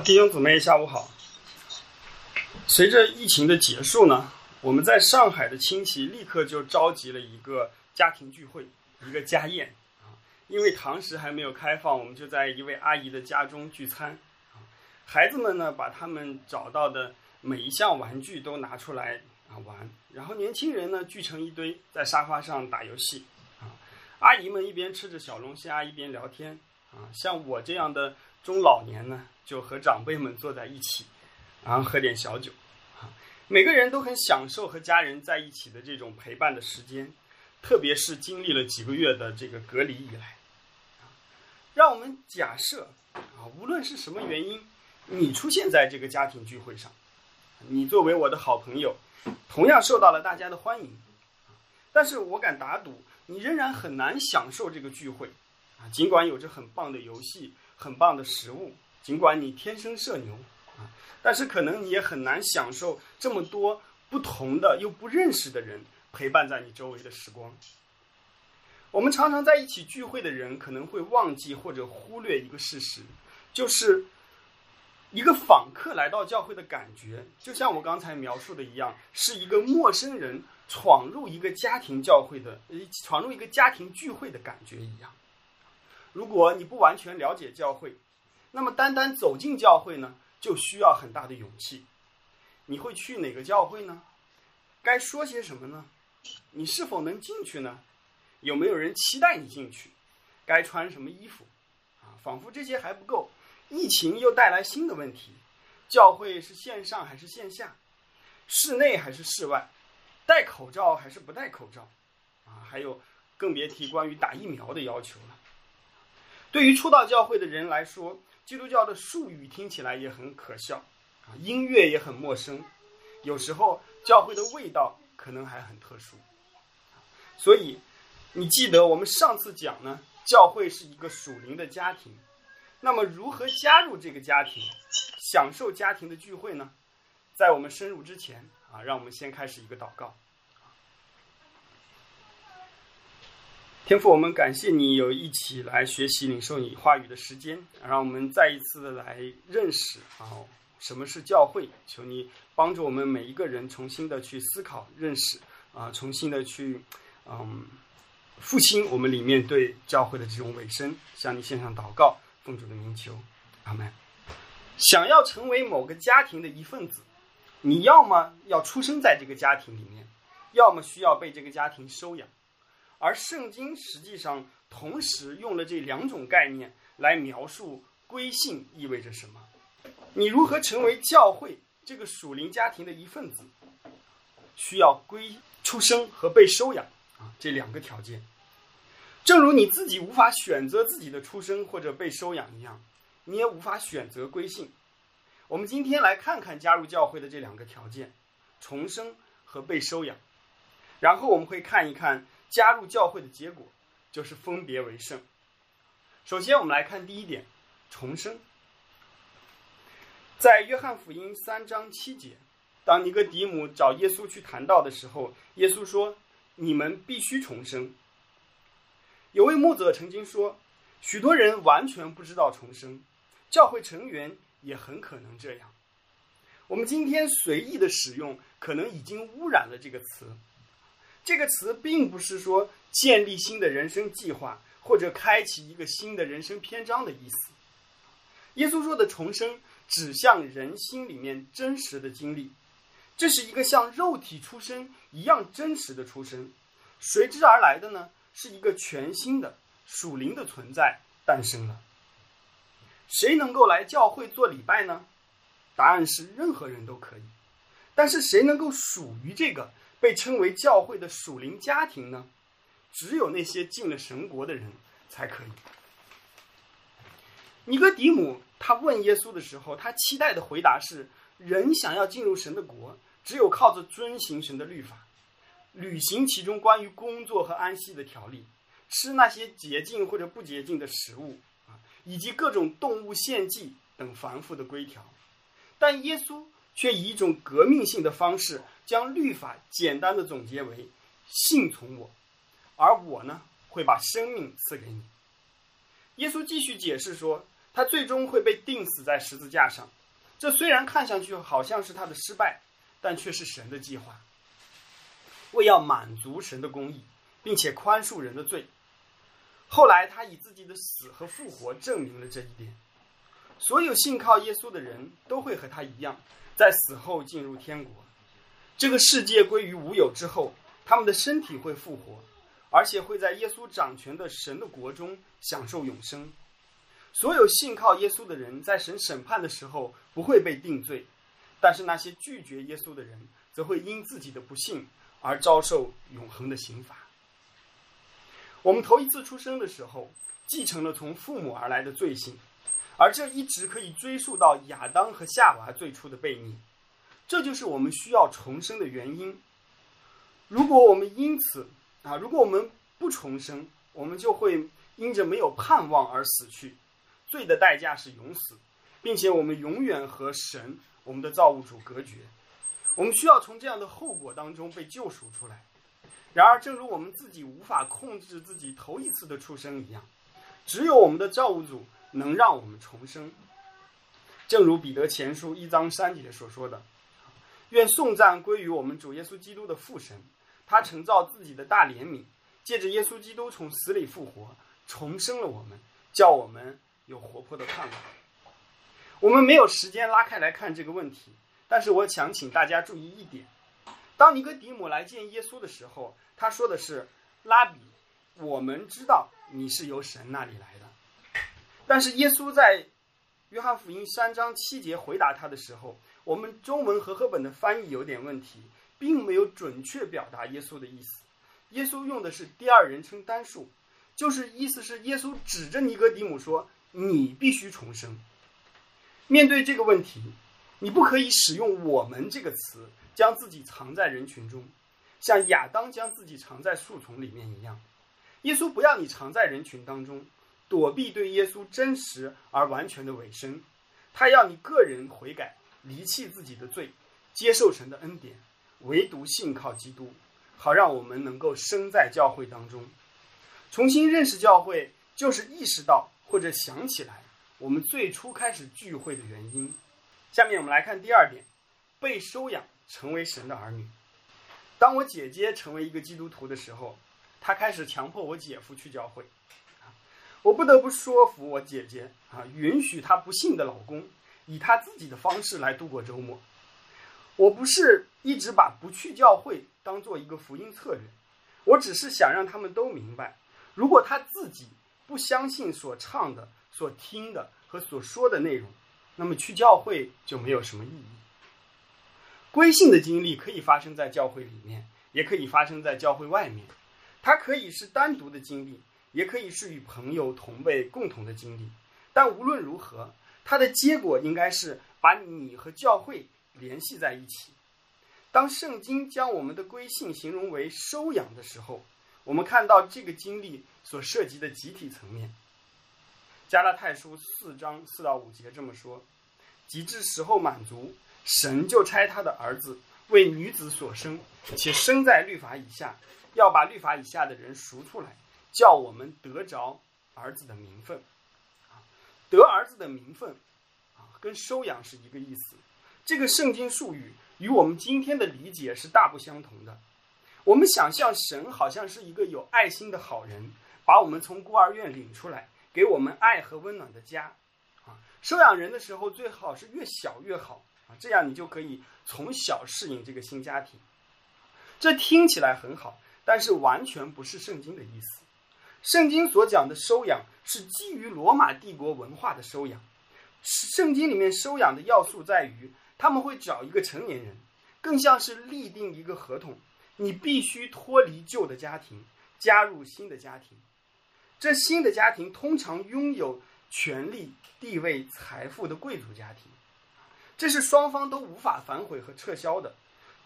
弟兄姊妹，下午好。随着疫情的结束呢，我们在上海的亲戚立刻就召集了一个家庭聚会，一个家宴啊。因为堂食还没有开放，我们就在一位阿姨的家中聚餐。孩子们呢，把他们找到的每一项玩具都拿出来啊玩，然后年轻人呢聚成一堆，在沙发上打游戏啊。阿姨们一边吃着小龙虾，一边聊天啊。像我这样的中老年呢，就和长辈们坐在一起。然后喝点小酒，啊，每个人都很享受和家人在一起的这种陪伴的时间，特别是经历了几个月的这个隔离以来，让我们假设啊，无论是什么原因，你出现在这个家庭聚会上，你作为我的好朋友，同样受到了大家的欢迎，但是我敢打赌，你仍然很难享受这个聚会，啊，尽管有着很棒的游戏、很棒的食物，尽管你天生社牛。啊但是可能你也很难享受这么多不同的又不认识的人陪伴在你周围的时光。我们常常在一起聚会的人可能会忘记或者忽略一个事实，就是一个访客来到教会的感觉，就像我刚才描述的一样，是一个陌生人闯入一个家庭教会的，闯入一个家庭聚会的感觉一样。如果你不完全了解教会，那么单单走进教会呢？就需要很大的勇气。你会去哪个教会呢？该说些什么呢？你是否能进去呢？有没有人期待你进去？该穿什么衣服？啊，仿佛这些还不够，疫情又带来新的问题：教会是线上还是线下？室内还是室外？戴口罩还是不戴口罩？啊，还有，更别提关于打疫苗的要求了。对于初到教会的人来说，基督教的术语听起来也很可笑，啊，音乐也很陌生，有时候教会的味道可能还很特殊，所以你记得我们上次讲呢，教会是一个属灵的家庭，那么如何加入这个家庭，享受家庭的聚会呢？在我们深入之前啊，让我们先开始一个祷告。天父，我们感谢你有一起来学习领受你话语的时间，让我们再一次的来认识啊什么是教会。求你帮助我们每一个人重新的去思考、认识啊，重新的去嗯复兴我们里面对教会的这种尾声。向你献上祷告，奉主的名求，阿门。想要成为某个家庭的一份子，你要么要出生在这个家庭里面，要么需要被这个家庭收养。而圣经实际上同时用了这两种概念来描述归信意味着什么。你如何成为教会这个属灵家庭的一份子，需要归出生和被收养啊这两个条件。正如你自己无法选择自己的出生或者被收养一样，你也无法选择归信。我们今天来看看加入教会的这两个条件：重生和被收养。然后我们会看一看。加入教会的结果就是分别为圣。首先，我们来看第一点，重生。在约翰福音三章七节，当尼哥底母找耶稣去谈道的时候，耶稣说：“你们必须重生。”有位牧者曾经说：“许多人完全不知道重生，教会成员也很可能这样。”我们今天随意的使用，可能已经污染了这个词。这个词并不是说建立新的人生计划或者开启一个新的人生篇章的意思。耶稣说的重生指向人心里面真实的经历，这是一个像肉体出生一样真实的出生，随之而来的呢是一个全新的属灵的存在诞生了。谁能够来教会做礼拜呢？答案是任何人都可以，但是谁能够属于这个？被称为教会的属灵家庭呢，只有那些进了神国的人才可以。尼哥底母他问耶稣的时候，他期待的回答是：人想要进入神的国，只有靠着遵行神的律法，履行其中关于工作和安息的条例，吃那些洁净或者不洁净的食物啊，以及各种动物献祭等繁复的规条。但耶稣却以一种革命性的方式。将律法简单的总结为：信从我，而我呢会把生命赐给你。耶稣继续解释说，他最终会被钉死在十字架上。这虽然看上去好像是他的失败，但却是神的计划，为要满足神的公义，并且宽恕人的罪。后来，他以自己的死和复活证明了这一点。所有信靠耶稣的人都会和他一样，在死后进入天国。这个世界归于无有之后，他们的身体会复活，而且会在耶稣掌权的神的国中享受永生。所有信靠耶稣的人，在神审判的时候不会被定罪，但是那些拒绝耶稣的人，则会因自己的不幸而遭受永恒的刑罚。我们头一次出生的时候，继承了从父母而来的罪性，而这一直可以追溯到亚当和夏娃最初的悖逆。这就是我们需要重生的原因。如果我们因此啊，如果我们不重生，我们就会因着没有盼望而死去。罪的代价是永死，并且我们永远和神，我们的造物主隔绝。我们需要从这样的后果当中被救赎出来。然而，正如我们自己无法控制自己头一次的出生一样，只有我们的造物主能让我们重生。正如彼得前书一章三节所说的：“愿颂赞归于我们主耶稣基督的父神，他承造自己的大怜悯，借着耶稣基督从死里复活，重生了我们，叫我们有活泼的盼望。”我们没有时间拉开来看这个问题，但是我想请大家注意一点：当尼哥底母来见耶稣的时候，他说的是：“拉比，我们知道你是由神那里来的。”但是耶稣在约翰福音三章七节回答他的时候，我们中文和合本的翻译有点问题，并没有准确表达耶稣的意思。耶稣用的是第二人称单数，就是意思是耶稣指着尼哥底母说：“你必须重生。”面对这个问题，你不可以使用“我们”这个词，将自己藏在人群中。像亚当将自己藏在树丛里面一样，耶稣不要你藏在人群当中，躲避对耶稣真实而完全的委身。他要你个人悔改，离弃自己的罪，接受神的恩典，唯独信靠基督，好让我们能够生在教会当中，重新认识教会，就是意识到或者想起来我们最初开始聚会的原因。下面我们来看第二点，被收养成为神的儿女。当我姐姐成为一个基督徒的时候，她开始强迫我姐夫去教会。我不得不说服我姐姐啊，允许她不幸的老公以他自己的方式来度过周末。我不是一直把不去教会当做一个福音策略，我只是想让他们都明白，如果他自己不相信所唱的、所听的和所说的内容，那么去教会就没有什么意义。归信的经历可以发生在教会里面，也可以发生在教会外面。它可以是单独的经历，也可以是与朋友同辈共同的经历。但无论如何，它的结果应该是把你和教会联系在一起。当圣经将我们的归信形容为收养的时候，我们看到这个经历所涉及的集体层面。加拉太书四章四到五节这么说：“及至时候满足。”神就差他的儿子为女子所生，且生在律法以下，要把律法以下的人赎出来，叫我们得着儿子的名分。得儿子的名分，啊，跟收养是一个意思。这个圣经术语与我们今天的理解是大不相同的。我们想象神好像是一个有爱心的好人，把我们从孤儿院领出来，给我们爱和温暖的家。啊，收养人的时候最好是越小越好。啊，这样你就可以从小适应这个新家庭。这听起来很好，但是完全不是圣经的意思。圣经所讲的收养是基于罗马帝国文化的收养。圣经里面收养的要素在于，他们会找一个成年人，更像是立定一个合同，你必须脱离旧的家庭，加入新的家庭。这新的家庭通常拥有权力、地位、财富的贵族家庭。这是双方都无法反悔和撤销的。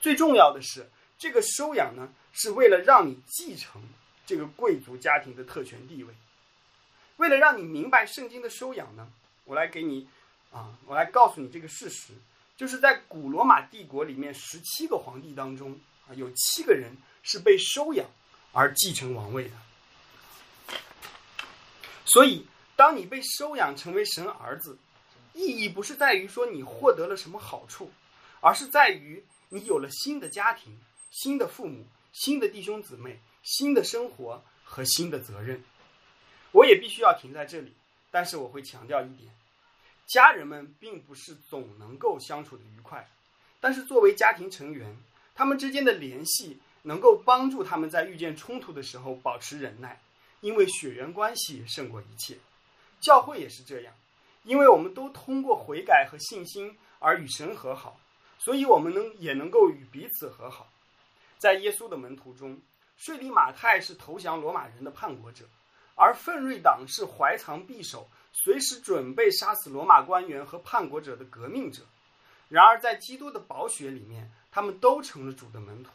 最重要的是，这个收养呢，是为了让你继承这个贵族家庭的特权地位。为了让你明白圣经的收养呢，我来给你，啊，我来告诉你这个事实，就是在古罗马帝国里面，十七个皇帝当中啊，有七个人是被收养而继承王位的。所以。当你被收养成为神儿子，意义不是在于说你获得了什么好处，而是在于你有了新的家庭、新的父母、新的弟兄姊妹、新的生活和新的责任。我也必须要停在这里，但是我会强调一点：家人们并不是总能够相处的愉快，但是作为家庭成员，他们之间的联系能够帮助他们在遇见冲突的时候保持忍耐，因为血缘关系胜过一切。教会也是这样，因为我们都通过悔改和信心而与神和好，所以我们能也能够与彼此和好。在耶稣的门徒中，税吏马太是投降罗马人的叛国者，而奋锐党是怀藏匕首，随时准备杀死罗马官员和叛国者的革命者。然而，在基督的宝血里面，他们都成了主的门徒。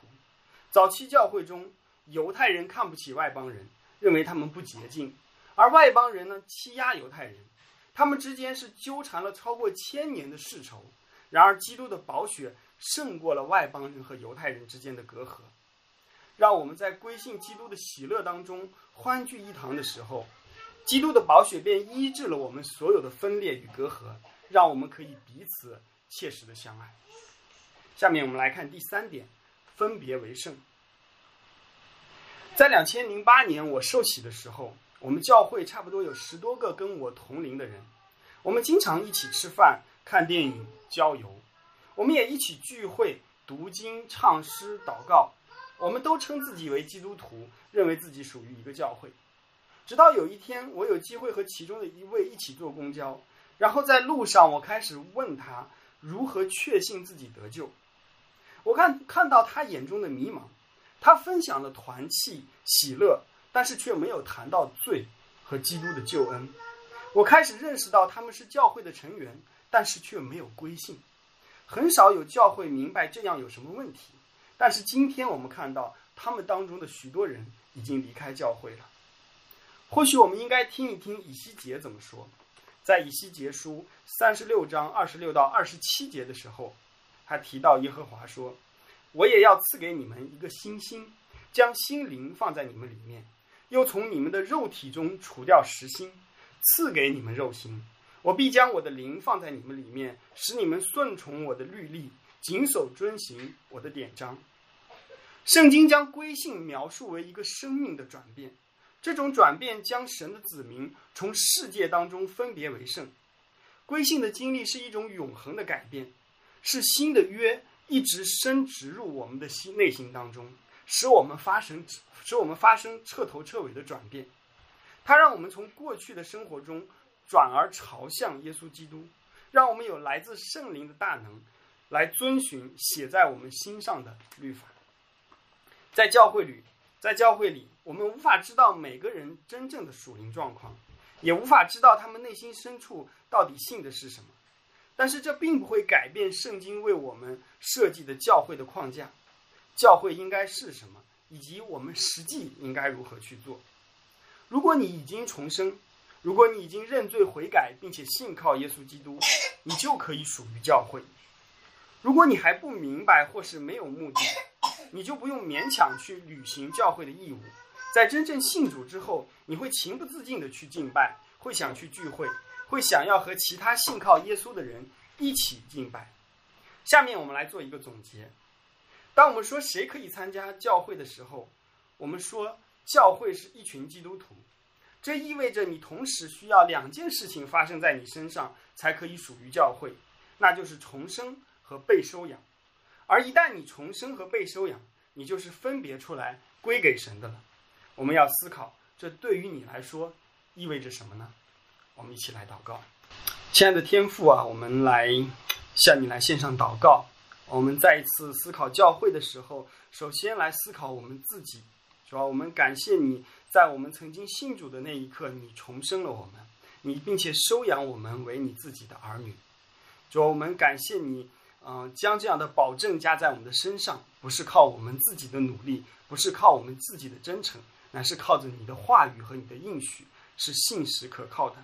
早期教会中，犹太人看不起外邦人，认为他们不洁净。而外邦人呢，欺压犹太人，他们之间是纠缠了超过千年的世仇。然而，基督的宝血胜过了外邦人和犹太人之间的隔阂，让我们在归信基督的喜乐当中欢聚一堂的时候，基督的宝血便医治了我们所有的分裂与隔阂，让我们可以彼此切实的相爱。下面我们来看第三点，分别为圣。在两千零八年我受洗的时候。我们教会差不多有十多个跟我同龄的人，我们经常一起吃饭、看电影、郊游，我们也一起聚会、读经、唱诗、祷告。我们都称自己为基督徒，认为自己属于一个教会。直到有一天，我有机会和其中的一位一起坐公交，然后在路上，我开始问他如何确信自己得救。我看看到他眼中的迷茫，他分享了团契、喜乐。但是却没有谈到罪和基督的救恩。我开始认识到他们是教会的成员，但是却没有归信。很少有教会明白这样有什么问题。但是今天我们看到，他们当中的许多人已经离开教会了。或许我们应该听一听以西结怎么说。在以西结书三十六章二十六到二十七节的时候，他提到耶和华说：“我也要赐给你们一个新心，将心灵放在你们里面。”又从你们的肉体中除掉实心，赐给你们肉心。我必将我的灵放在你们里面，使你们顺从我的律例，谨守遵行我的典章。圣经将归信描述为一个生命的转变，这种转变将神的子民从世界当中分别为圣。归信的经历是一种永恒的改变，是新的约一直深植入我们的心内心当中，使我们发生。使我们发生彻头彻尾的转变，它让我们从过去的生活中转而朝向耶稣基督，让我们有来自圣灵的大能，来遵循写在我们心上的律法。在教会里，在教会里，我们无法知道每个人真正的属灵状况，也无法知道他们内心深处到底信的是什么。但是这并不会改变圣经为我们设计的教会的框架。教会应该是什么？以及我们实际应该如何去做？如果你已经重生，如果你已经认罪悔改，并且信靠耶稣基督，你就可以属于教会。如果你还不明白或是没有目的，你就不用勉强去履行教会的义务。在真正信主之后，你会情不自禁的去敬拜，会想去聚会，会想要和其他信靠耶稣的人一起敬拜。下面我们来做一个总结。当我们说谁可以参加教会的时候，我们说教会是一群基督徒，这意味着你同时需要两件事情发生在你身上才可以属于教会，那就是重生和被收养。而一旦你重生和被收养，你就是分别出来归给神的了。我们要思考，这对于你来说意味着什么呢？我们一起来祷告，亲爱的天父啊，我们来向你来献上祷告。我们再一次思考教会的时候，首先来思考我们自己，主要我们感谢你在我们曾经信主的那一刻，你重生了我们，你并且收养我们为你自己的儿女。主要我们感谢你，嗯，将这样的保证加在我们的身上，不是靠我们自己的努力，不是靠我们自己的真诚，乃是靠着你的话语和你的应许，是信实可靠的。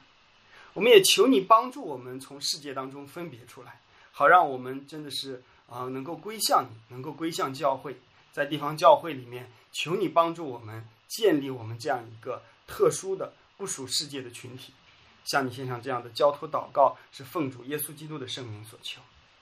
我们也求你帮助我们从世界当中分别出来，好让我们真的是。啊，能够归向你，能够归向教会，在地方教会里面，求你帮助我们建立我们这样一个特殊的不属世界的群体。向你献上这样的交托祷告，是奉主耶稣基督的圣名所求。